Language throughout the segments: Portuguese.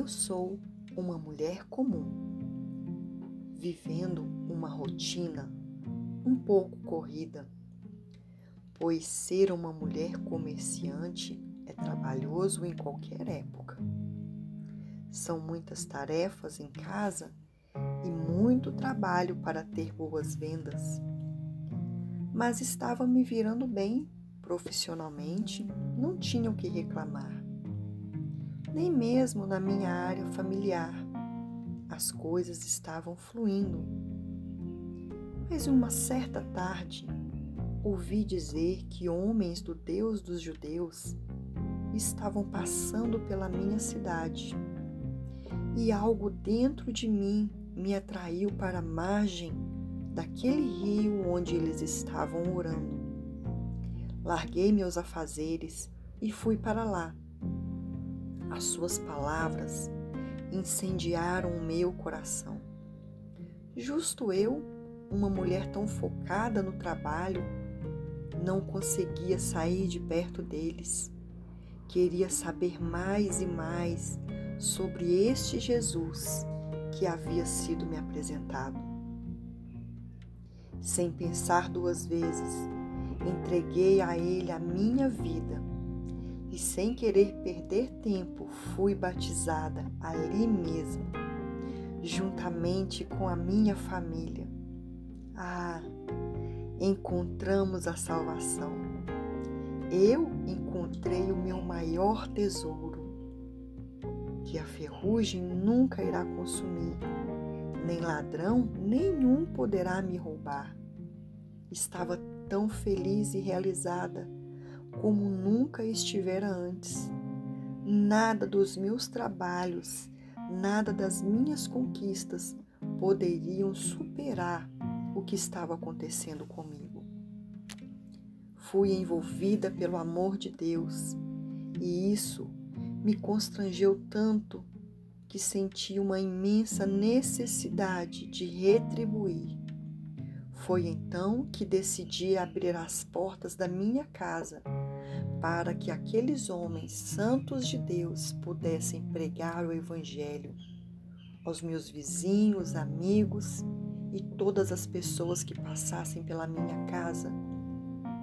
Eu sou uma mulher comum, vivendo uma rotina um pouco corrida, pois ser uma mulher comerciante é trabalhoso em qualquer época. São muitas tarefas em casa e muito trabalho para ter boas vendas. Mas estava me virando bem profissionalmente, não tinha o que reclamar. Nem mesmo na minha área familiar. As coisas estavam fluindo. Mas uma certa tarde, ouvi dizer que homens do Deus dos judeus estavam passando pela minha cidade. E algo dentro de mim me atraiu para a margem daquele rio onde eles estavam orando. Larguei meus afazeres e fui para lá. As suas palavras incendiaram o meu coração. Justo eu, uma mulher tão focada no trabalho, não conseguia sair de perto deles. Queria saber mais e mais sobre este Jesus que havia sido me apresentado. Sem pensar duas vezes, entreguei a Ele a minha vida e, sem querer perder tempo, fui batizada ali mesmo, juntamente com a minha família. Ah, encontramos a salvação. Eu encontrei o meu maior tesouro que a ferrugem nunca irá consumir, nem ladrão nenhum poderá me roubar. Estava tão feliz e realizada como nunca estivera antes. Nada dos meus trabalhos, nada das minhas conquistas poderiam superar o que estava acontecendo comigo. Fui envolvida pelo amor de Deus e isso me constrangeu tanto que senti uma imensa necessidade de retribuir. Foi então que decidi abrir as portas da minha casa para que aqueles homens santos de Deus pudessem pregar o Evangelho aos meus vizinhos, amigos e todas as pessoas que passassem pela minha casa.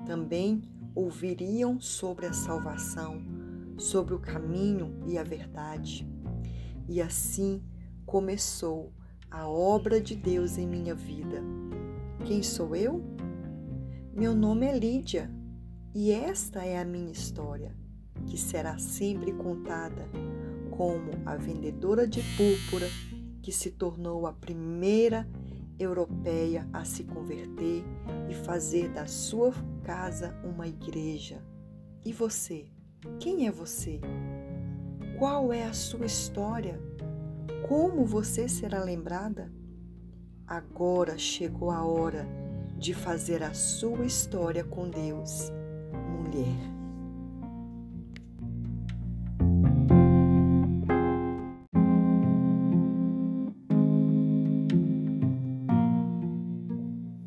Também ouviriam sobre a salvação sobre o caminho e a verdade. E assim começou a obra de Deus em minha vida. Quem sou eu? Meu nome é Lídia e esta é a minha história, que será sempre contada como a vendedora de púrpura que se tornou a primeira europeia a se converter e fazer da sua casa uma igreja. E você? Quem é você? Qual é a sua história? Como você será lembrada? Agora chegou a hora de fazer a sua história com Deus, mulher.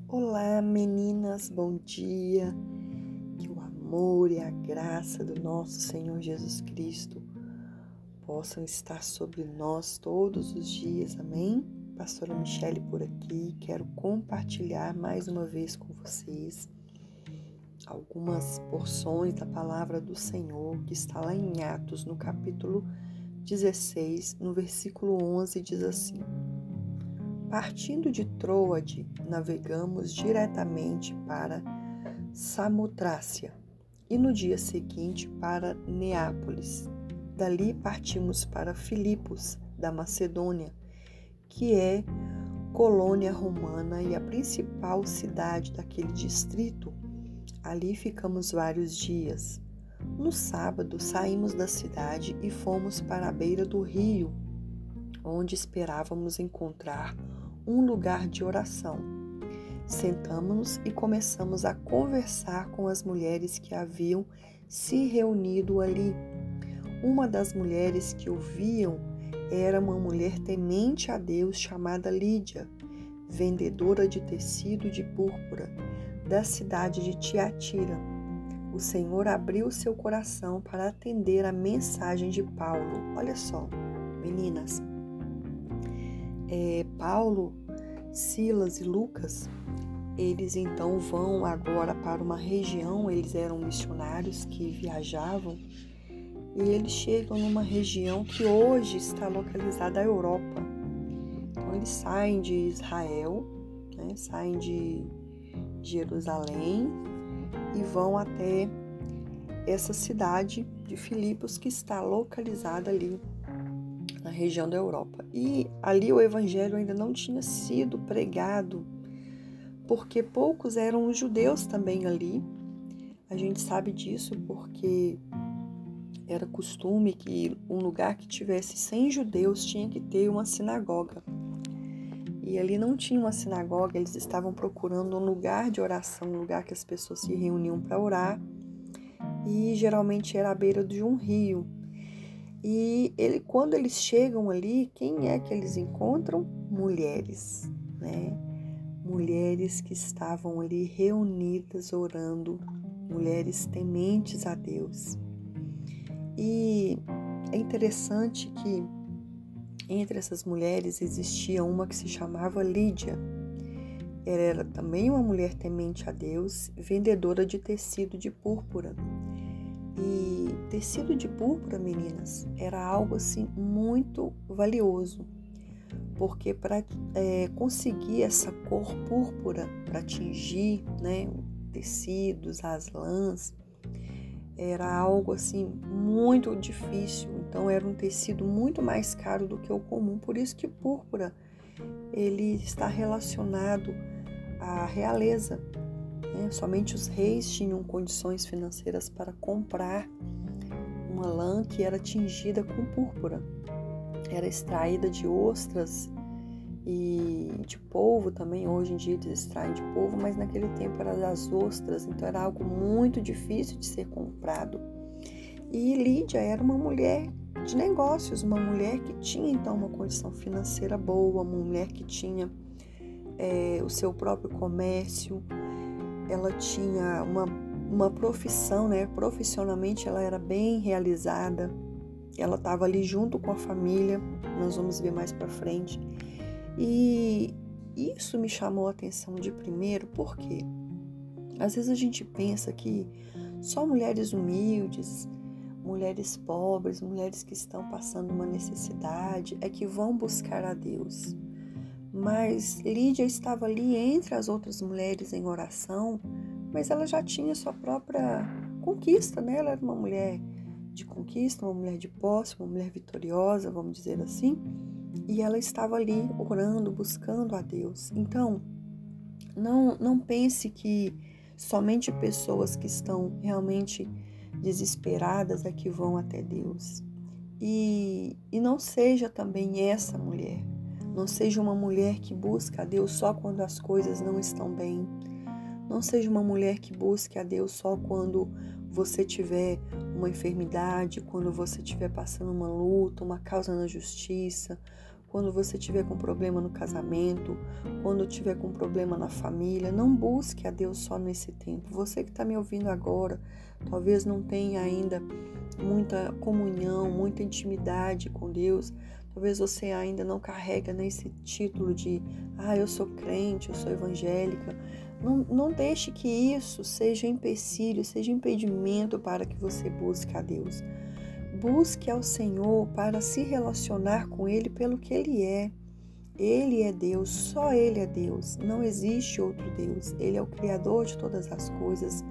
Olá, meninas, bom dia amor e a graça do nosso Senhor Jesus Cristo possam estar sobre nós todos os dias. Amém? Pastora Michele por aqui. Quero compartilhar mais uma vez com vocês algumas porções da palavra do Senhor que está lá em Atos, no capítulo 16, no versículo 11, diz assim: Partindo de Troade, navegamos diretamente para Samotrácia e no dia seguinte para Neápolis. Dali partimos para Filipos, da Macedônia, que é colônia romana e a principal cidade daquele distrito. Ali ficamos vários dias. No sábado saímos da cidade e fomos para a beira do rio, onde esperávamos encontrar um lugar de oração. Sentamos-nos e começamos a conversar com as mulheres que haviam se reunido ali. Uma das mulheres que ouviam era uma mulher temente a Deus chamada Lídia, vendedora de tecido de púrpura da cidade de Tiatira. O Senhor abriu seu coração para atender a mensagem de Paulo. Olha só, meninas. É, Paulo, Silas e Lucas, eles então vão agora para uma região, eles eram missionários que viajavam e eles chegam numa região que hoje está localizada na Europa. Então eles saem de Israel, né, saem de Jerusalém e vão até essa cidade de Filipos que está localizada ali na região da Europa. E ali o evangelho ainda não tinha sido pregado, porque poucos eram os judeus também ali. A gente sabe disso porque era costume que um lugar que tivesse 100 judeus tinha que ter uma sinagoga. E ali não tinha uma sinagoga, eles estavam procurando um lugar de oração, um lugar que as pessoas se reuniam para orar. E geralmente era à beira de um rio. E ele, quando eles chegam ali, quem é que eles encontram? Mulheres, né? Mulheres que estavam ali reunidas orando, mulheres tementes a Deus. E é interessante que entre essas mulheres existia uma que se chamava Lídia. Ela era também uma mulher temente a Deus, vendedora de tecido de púrpura. E tecido de púrpura, meninas, era algo assim muito valioso, porque para é, conseguir essa cor púrpura, para atingir né, tecidos, as lãs, era algo assim muito difícil. Então era um tecido muito mais caro do que o comum. Por isso que púrpura ele está relacionado à realeza. Né? Somente os reis tinham condições financeiras para comprar uma lã que era tingida com púrpura. Era extraída de ostras e de polvo também. Hoje em dia eles extraem de polvo, mas naquele tempo era das ostras, então era algo muito difícil de ser comprado. E Lídia era uma mulher de negócios, uma mulher que tinha então uma condição financeira boa, uma mulher que tinha é, o seu próprio comércio, ela tinha uma, uma profissão, né? Profissionalmente ela era bem realizada, ela estava ali junto com a família, nós vamos ver mais para frente. E isso me chamou a atenção de primeiro porque às vezes a gente pensa que só mulheres humildes, mulheres pobres, mulheres que estão passando uma necessidade é que vão buscar a Deus. Mas Lídia estava ali entre as outras mulheres em oração, mas ela já tinha sua própria conquista, né? Ela era uma mulher de conquista, uma mulher de posse, uma mulher vitoriosa, vamos dizer assim e ela estava ali orando, buscando a Deus. Então, não, não pense que somente pessoas que estão realmente desesperadas é que vão até Deus. E, e não seja também essa mulher. Não seja uma mulher que busca a Deus só quando as coisas não estão bem. Não seja uma mulher que busque a Deus só quando você tiver uma enfermidade, quando você estiver passando uma luta, uma causa na justiça, quando você tiver com problema no casamento, quando tiver com problema na família, não busque a Deus só nesse tempo. Você que está me ouvindo agora, talvez não tenha ainda muita comunhão, muita intimidade com Deus. Talvez você ainda não carrega nesse título de, ah, eu sou crente, eu sou evangélica. Não, não deixe que isso seja empecilho, seja impedimento para que você busque a Deus. Busque ao Senhor para se relacionar com Ele pelo que Ele é. Ele é Deus, só Ele é Deus, não existe outro Deus. Ele é o Criador de todas as coisas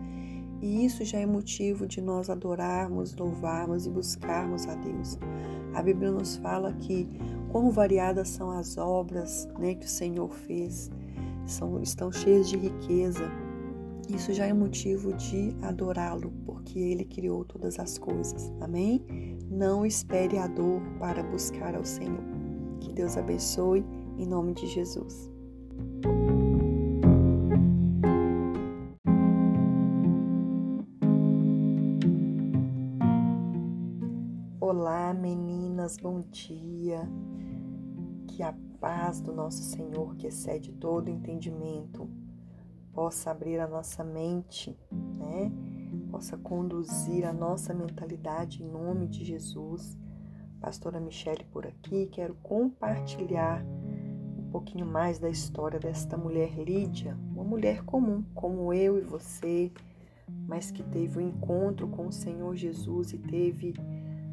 e isso já é motivo de nós adorarmos, louvarmos e buscarmos a Deus. A Bíblia nos fala que quão variadas são as obras né, que o Senhor fez, são, estão cheias de riqueza. Isso já é motivo de adorá-lo, porque ele criou todas as coisas. Amém? Não espere a dor para buscar ao Senhor. Que Deus abençoe em nome de Jesus. Olá, meninas, bom dia. Que a paz do nosso Senhor, que excede todo entendimento, possa abrir a nossa mente, né? Possa conduzir a nossa mentalidade em nome de Jesus, Pastora Michele por aqui. Quero compartilhar um pouquinho mais da história desta mulher Lídia, uma mulher comum, como eu e você, mas que teve o um encontro com o Senhor Jesus e teve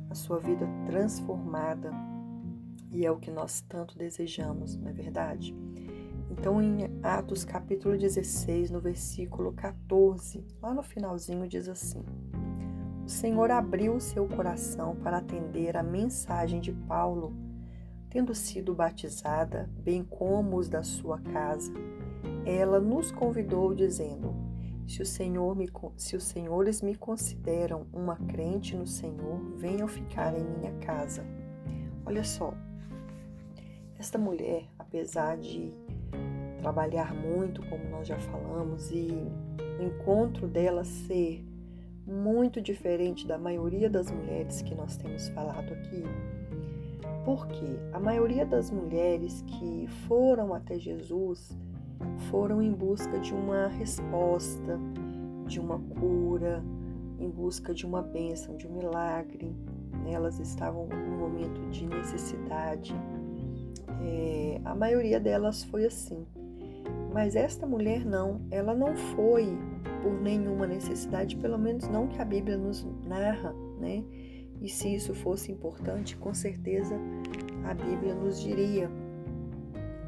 a sua vida transformada. E é o que nós tanto desejamos, não é verdade? Então, em Atos capítulo 16, no versículo 14, lá no finalzinho, diz assim: O Senhor abriu seu coração para atender a mensagem de Paulo, tendo sido batizada, bem como os da sua casa. Ela nos convidou, dizendo: se, o Senhor me, se os senhores me consideram uma crente no Senhor, venham ficar em minha casa. Olha só, esta mulher, apesar de trabalhar muito, como nós já falamos, e o encontro dela ser muito diferente da maioria das mulheres que nós temos falado aqui. Porque a maioria das mulheres que foram até Jesus foram em busca de uma resposta, de uma cura, em busca de uma bênção, de um milagre. Elas estavam num momento de necessidade. É, a maioria delas foi assim. Mas esta mulher não, ela não foi por nenhuma necessidade, pelo menos não que a Bíblia nos narra, né? E se isso fosse importante, com certeza a Bíblia nos diria.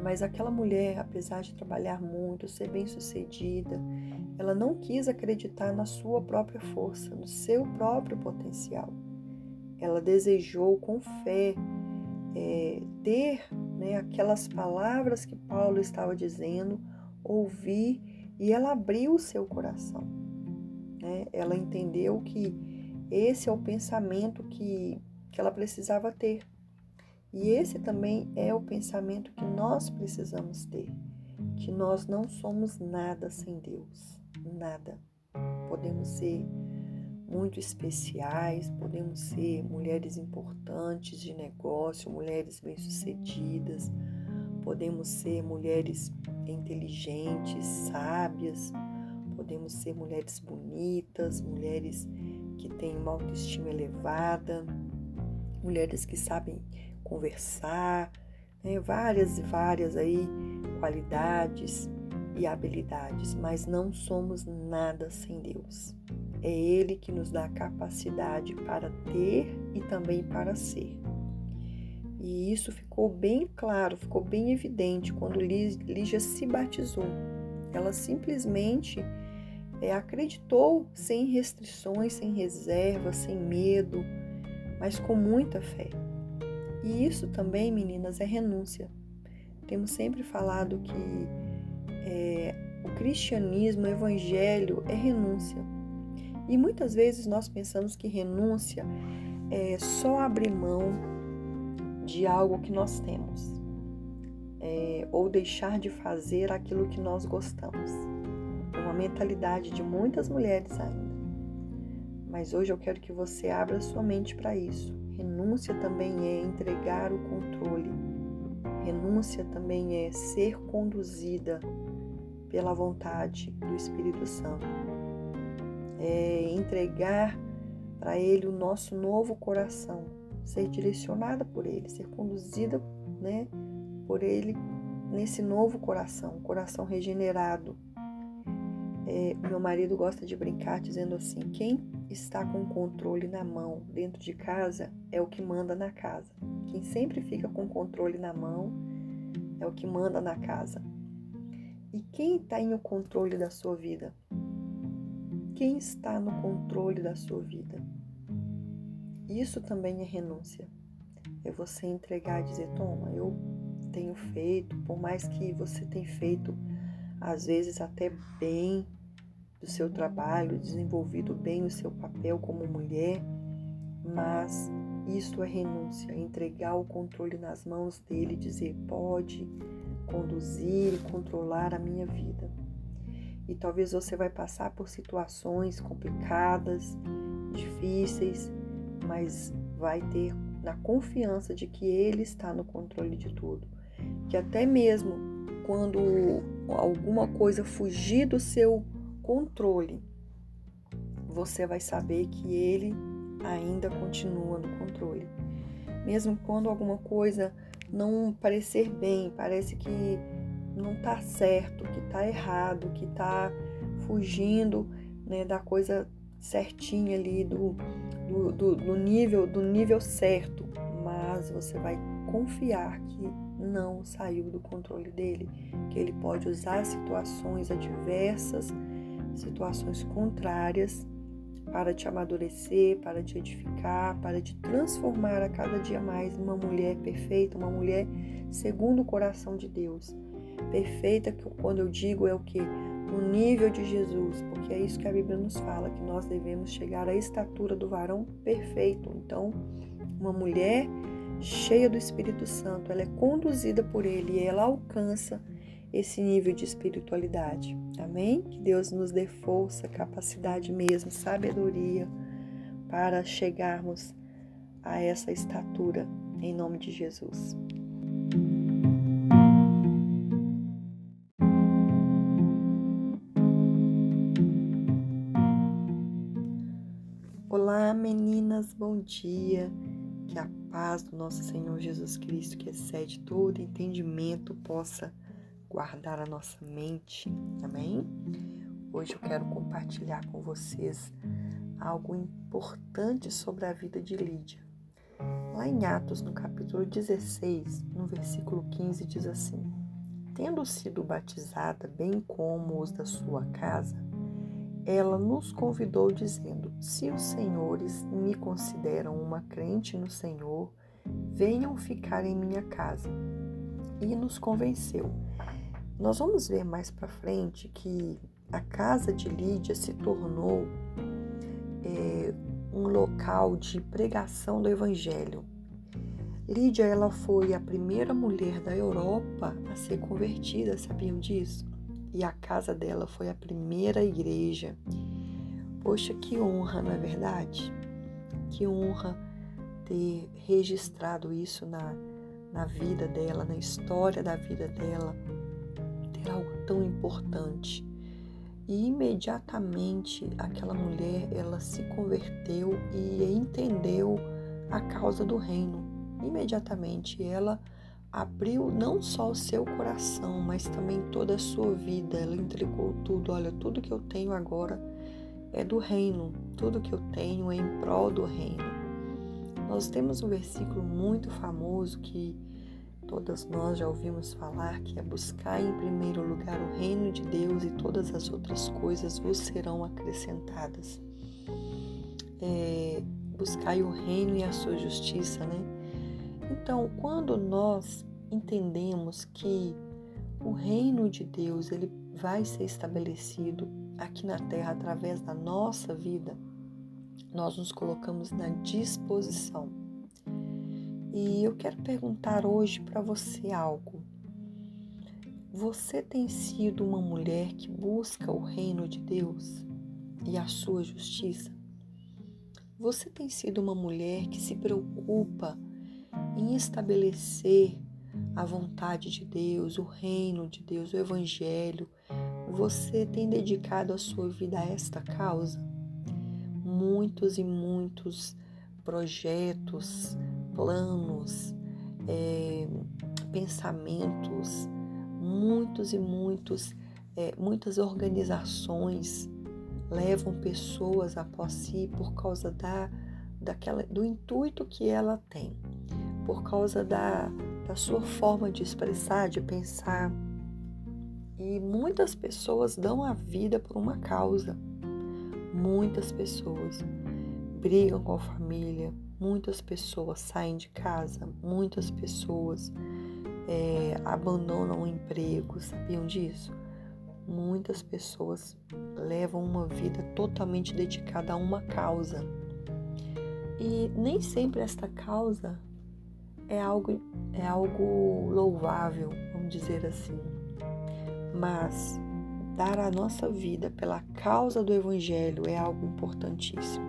Mas aquela mulher, apesar de trabalhar muito, ser bem-sucedida, ela não quis acreditar na sua própria força, no seu próprio potencial. Ela desejou com fé é, ter né, aquelas palavras que Paulo estava dizendo ouvir e ela abriu o seu coração. Né? Ela entendeu que esse é o pensamento que, que ela precisava ter. E esse também é o pensamento que nós precisamos ter, que nós não somos nada sem Deus, nada. Podemos ser muito especiais, podemos ser mulheres importantes de negócio, mulheres bem-sucedidas, podemos ser mulheres inteligentes, sábias, podemos ser mulheres bonitas, mulheres que têm uma autoestima elevada, mulheres que sabem conversar, né? várias e várias aí qualidades e habilidades, mas não somos nada sem Deus. É Ele que nos dá a capacidade para ter e também para ser. E isso ficou bem claro, ficou bem evidente quando Lígia se batizou. Ela simplesmente é, acreditou sem restrições, sem reservas, sem medo, mas com muita fé. E isso também, meninas, é renúncia. Temos sempre falado que é, o cristianismo, o evangelho é renúncia. E muitas vezes nós pensamos que renúncia é só abrir mão de algo que nós temos, é, ou deixar de fazer aquilo que nós gostamos. É uma mentalidade de muitas mulheres ainda. Mas hoje eu quero que você abra sua mente para isso. Renúncia também é entregar o controle. Renúncia também é ser conduzida pela vontade do Espírito Santo. É entregar para Ele o nosso novo coração, ser direcionada por Ele, ser conduzida né, por Ele nesse novo coração, coração regenerado. É, meu marido gosta de brincar dizendo assim: quem está com o controle na mão dentro de casa é o que manda na casa. Quem sempre fica com o controle na mão é o que manda na casa. E quem tem o controle da sua vida? Quem está no controle da sua vida? Isso também é renúncia. É você entregar e dizer: toma, eu tenho feito, por mais que você tenha feito, às vezes até bem do seu trabalho, desenvolvido bem o seu papel como mulher, mas isso é renúncia, é entregar o controle nas mãos dele, dizer: pode conduzir e controlar a minha vida. E talvez você vai passar por situações complicadas, difíceis, mas vai ter na confiança de que Ele está no controle de tudo. Que até mesmo quando alguma coisa fugir do seu controle, você vai saber que Ele ainda continua no controle. mesmo quando alguma coisa não parecer bem, parece que não está certo, que está errado, que está fugindo né, da coisa certinha ali, do, do, do, do, nível, do nível certo, mas você vai confiar que não saiu do controle dele, que ele pode usar situações adversas, situações contrárias para te amadurecer, para te edificar, para te transformar a cada dia mais numa mulher perfeita, uma mulher segundo o coração de Deus. Perfeita quando eu digo é o que no nível de Jesus, porque é isso que a Bíblia nos fala, que nós devemos chegar à estatura do varão perfeito. Então, uma mulher cheia do Espírito Santo, ela é conduzida por ele e ela alcança esse nível de espiritualidade. Amém? Que Deus nos dê força, capacidade mesmo, sabedoria para chegarmos a essa estatura em nome de Jesus. Olá, meninas, bom dia. Que a paz do nosso Senhor Jesus Cristo, que excede todo entendimento, possa guardar a nossa mente. Amém? Hoje eu quero compartilhar com vocês algo importante sobre a vida de Lídia. Lá em Atos, no capítulo 16, no versículo 15, diz assim: Tendo sido batizada, bem como os da sua casa, ela nos convidou, dizendo: Se os senhores me consideram uma crente no Senhor, venham ficar em minha casa. E nos convenceu. Nós vamos ver mais para frente que a casa de Lídia se tornou é, um local de pregação do Evangelho. Lídia ela foi a primeira mulher da Europa a ser convertida, sabiam disso? E a casa dela foi a primeira igreja. Poxa, que honra, não é verdade? Que honra ter registrado isso na, na vida dela, na história da vida dela, ter algo tão importante. E imediatamente aquela mulher, ela se converteu e entendeu a causa do reino. Imediatamente ela abriu não só o seu coração, mas também toda a sua vida. Ela entregou tudo. Olha, tudo que eu tenho agora é do reino. Tudo que eu tenho é em prol do reino. Nós temos um versículo muito famoso que todas nós já ouvimos falar, que é buscar em primeiro lugar o reino de Deus e todas as outras coisas vos serão acrescentadas. É, buscai o reino e a sua justiça, né? Então, quando nós entendemos que o reino de Deus ele vai ser estabelecido aqui na terra através da nossa vida, nós nos colocamos na disposição. E eu quero perguntar hoje para você algo. Você tem sido uma mulher que busca o reino de Deus e a sua justiça? Você tem sido uma mulher que se preocupa em estabelecer a vontade de Deus, o reino de Deus, o Evangelho, você tem dedicado a sua vida a esta causa? Muitos e muitos projetos, planos, é, pensamentos, muitos e muitos, é, muitas organizações levam pessoas após si por causa da, daquela, do intuito que ela tem por causa da, da sua forma de expressar, de pensar. E muitas pessoas dão a vida por uma causa. Muitas pessoas brigam com a família, muitas pessoas saem de casa, muitas pessoas é, abandonam o emprego, sabiam disso? Muitas pessoas levam uma vida totalmente dedicada a uma causa. E nem sempre esta causa é algo, é algo louvável, vamos dizer assim. Mas dar a nossa vida pela causa do Evangelho é algo importantíssimo.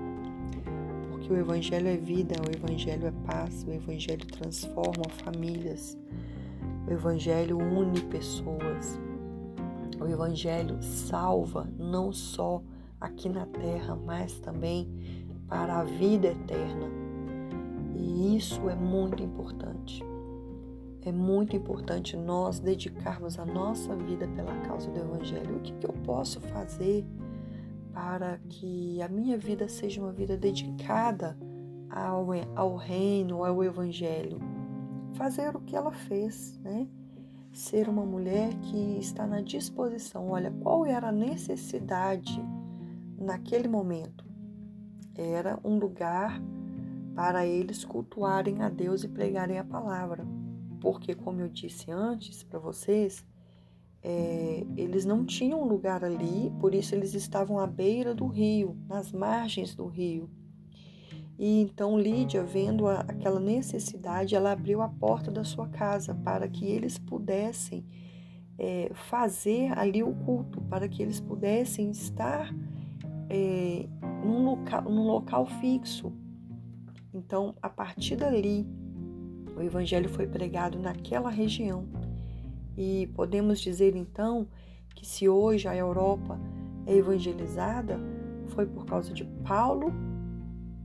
Porque o Evangelho é vida, o Evangelho é paz, o Evangelho transforma famílias, o Evangelho une pessoas, o Evangelho salva não só aqui na terra, mas também para a vida eterna. E isso é muito importante. É muito importante nós dedicarmos a nossa vida pela causa do Evangelho. O que, que eu posso fazer para que a minha vida seja uma vida dedicada ao, ao reino, ao Evangelho? Fazer o que ela fez, né? Ser uma mulher que está na disposição. Olha, qual era a necessidade naquele momento? Era um lugar para eles cultuarem a Deus e pregarem a palavra porque, como eu disse antes para vocês, é, eles não tinham lugar ali, por isso eles estavam à beira do rio, nas margens do rio. E então Lídia, vendo a, aquela necessidade, ela abriu a porta da sua casa para que eles pudessem é, fazer ali o culto, para que eles pudessem estar é, num, num local fixo. Então, a partir dali, o evangelho foi pregado naquela região. E podemos dizer então que se hoje a Europa é evangelizada, foi por causa de Paulo,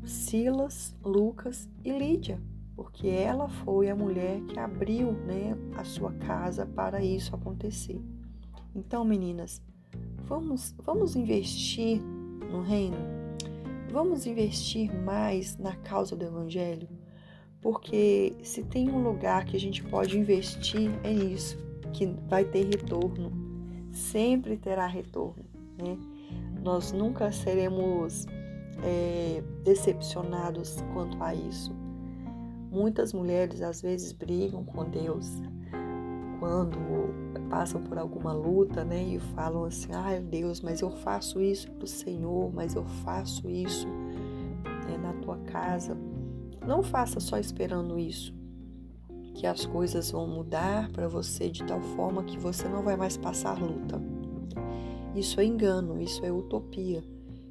Silas, Lucas e Lídia, porque ela foi a mulher que abriu né, a sua casa para isso acontecer. Então, meninas, vamos, vamos investir no reino? Vamos investir mais na causa do Evangelho? porque se tem um lugar que a gente pode investir é isso, que vai ter retorno, sempre terá retorno, né? Nós nunca seremos é, decepcionados quanto a isso. Muitas mulheres às vezes brigam com Deus quando passam por alguma luta, né? E falam assim: ai ah, Deus, mas eu faço isso para o Senhor, mas eu faço isso né, na tua casa não faça só esperando isso, que as coisas vão mudar para você de tal forma que você não vai mais passar luta. Isso é engano, isso é utopia,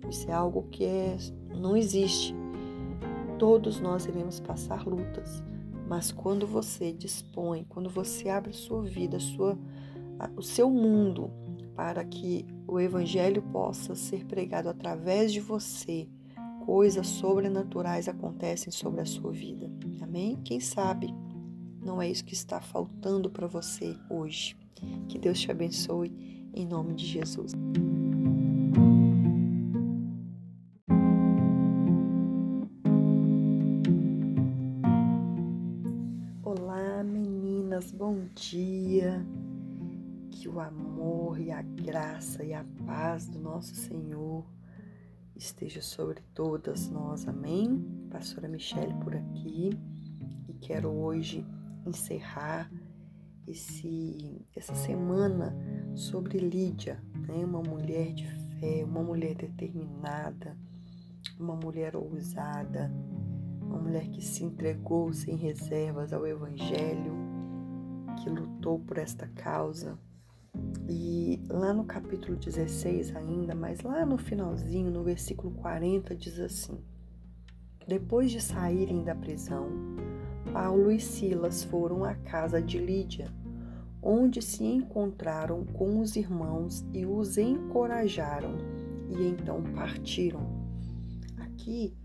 isso é algo que é, não existe. Todos nós iremos passar lutas, mas quando você dispõe, quando você abre sua vida, sua, o seu mundo para que o evangelho possa ser pregado através de você, coisas sobrenaturais acontecem sobre a sua vida. Amém? Quem sabe não é isso que está faltando para você hoje. Que Deus te abençoe em nome de Jesus. Dia. Que o amor e a graça e a paz do nosso Senhor esteja sobre todas nós. Amém? Pastora Michele por aqui e quero hoje encerrar esse, essa semana sobre Lídia, né? uma mulher de fé, uma mulher determinada, uma mulher ousada, uma mulher que se entregou sem reservas ao Evangelho, que lutou por esta causa e lá no capítulo 16 ainda, mas lá no finalzinho, no versículo 40, diz assim: Depois de saírem da prisão, Paulo e Silas foram à casa de Lídia, onde se encontraram com os irmãos e os encorajaram, e então partiram. Aqui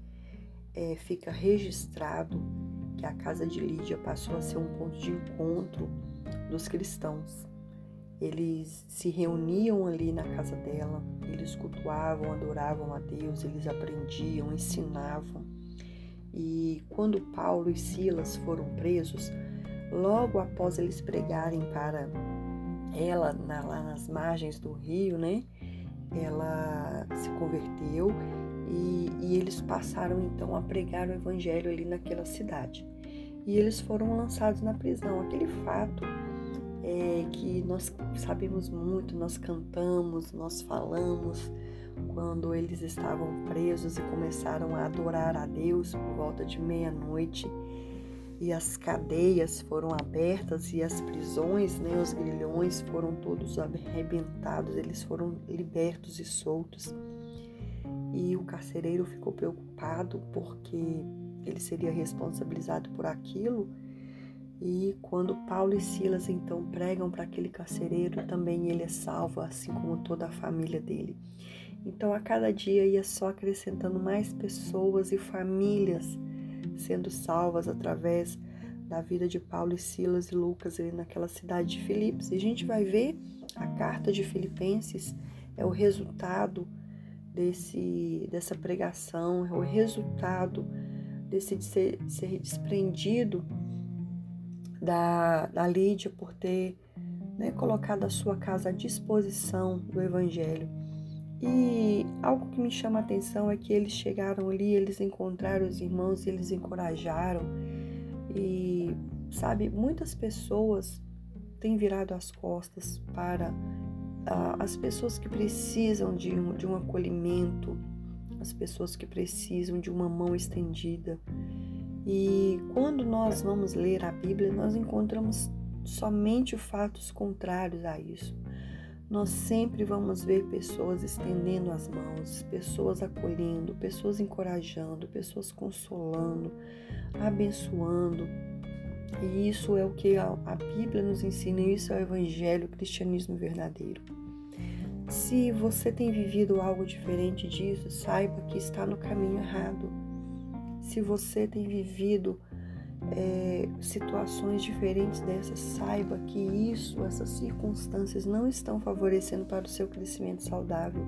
é, fica registrado que a casa de Lídia passou a ser um ponto de encontro dos cristãos. Eles se reuniam ali na casa dela, eles cultuavam, adoravam a Deus, eles aprendiam, ensinavam. E quando Paulo e Silas foram presos, logo após eles pregarem para ela na, lá nas margens do rio, né? Ela se converteu e, e eles passaram então a pregar o evangelho ali naquela cidade. E eles foram lançados na prisão. Aquele fato é, que nós sabemos muito, nós cantamos, nós falamos quando eles estavam presos e começaram a adorar a Deus por volta de meia-noite e as cadeias foram abertas e as prisões, né, os grilhões foram todos arrebentados, eles foram libertos e soltos. E o carcereiro ficou preocupado porque ele seria responsabilizado por aquilo e quando Paulo e Silas então pregam para aquele carcereiro, também ele é salvo, assim como toda a família dele. Então a cada dia ia só acrescentando mais pessoas e famílias sendo salvas através da vida de Paulo e Silas e Lucas ali naquela cidade de Filipos. E a gente vai ver a carta de Filipenses é o resultado desse, dessa pregação, é o resultado desse de ser, ser desprendido da, da Lídia por ter né, colocado a sua casa à disposição do Evangelho. E algo que me chama a atenção é que eles chegaram ali, eles encontraram os irmãos, eles encorajaram. E, sabe, muitas pessoas têm virado as costas para as pessoas que precisam de um, de um acolhimento, as pessoas que precisam de uma mão estendida. E quando nós vamos ler a Bíblia, nós encontramos somente fatos contrários a isso nós sempre vamos ver pessoas estendendo as mãos, pessoas acolhendo, pessoas encorajando, pessoas consolando, abençoando. E isso é o que a, Bíblia nos ensina, isso é o Evangelho, o cristianismo verdadeiro. Se você tem vivido algo diferente disso, saiba que está no caminho errado. Se você tem vivido é, situações diferentes dessas, saiba que isso, essas circunstâncias não estão favorecendo para o seu crescimento saudável.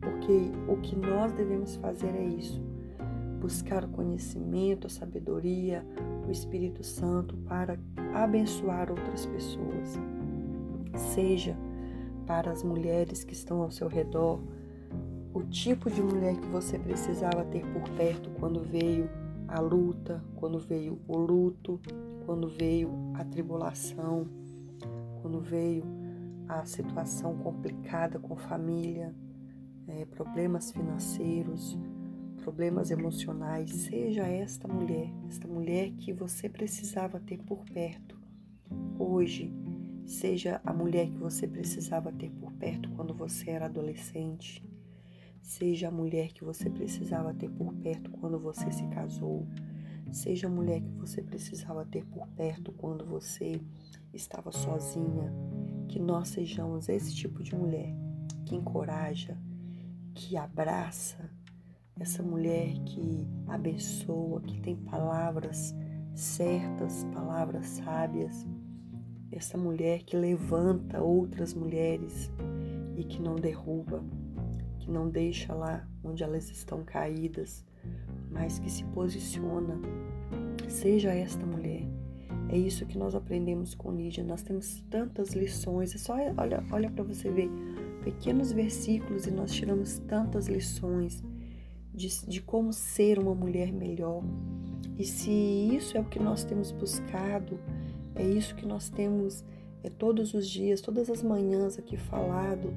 Porque o que nós devemos fazer é isso: buscar o conhecimento, a sabedoria, o Espírito Santo para abençoar outras pessoas. Seja para as mulheres que estão ao seu redor, o tipo de mulher que você precisava ter por perto quando veio a luta, quando veio o luto, quando veio a tribulação, quando veio a situação complicada com família, é, problemas financeiros, problemas emocionais, seja esta mulher, esta mulher que você precisava ter por perto. Hoje, seja a mulher que você precisava ter por perto quando você era adolescente, Seja a mulher que você precisava ter por perto quando você se casou. Seja a mulher que você precisava ter por perto quando você estava sozinha. Que nós sejamos esse tipo de mulher que encoraja, que abraça, essa mulher que abençoa, que tem palavras certas, palavras sábias, essa mulher que levanta outras mulheres e que não derruba que não deixa lá onde elas estão caídas, mas que se posiciona. Seja esta mulher. É isso que nós aprendemos com Lídia. Nós temos tantas lições. É só olha, olha para você ver pequenos versículos e nós tiramos tantas lições de, de como ser uma mulher melhor. E se isso é o que nós temos buscado, é isso que nós temos é, todos os dias, todas as manhãs aqui falado,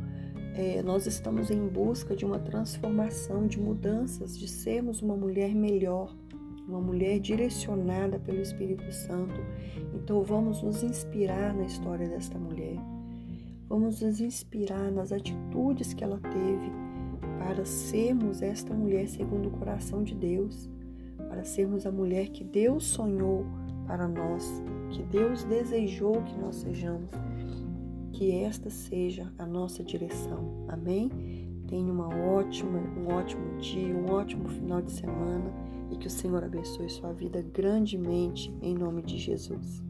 é, nós estamos em busca de uma transformação, de mudanças, de sermos uma mulher melhor, uma mulher direcionada pelo Espírito Santo. Então vamos nos inspirar na história desta mulher. Vamos nos inspirar nas atitudes que ela teve para sermos esta mulher segundo o coração de Deus, para sermos a mulher que Deus sonhou para nós, que Deus desejou que nós sejamos que esta seja a nossa direção. Amém? Tenha uma ótima, um ótimo dia, um ótimo final de semana e que o Senhor abençoe sua vida grandemente em nome de Jesus.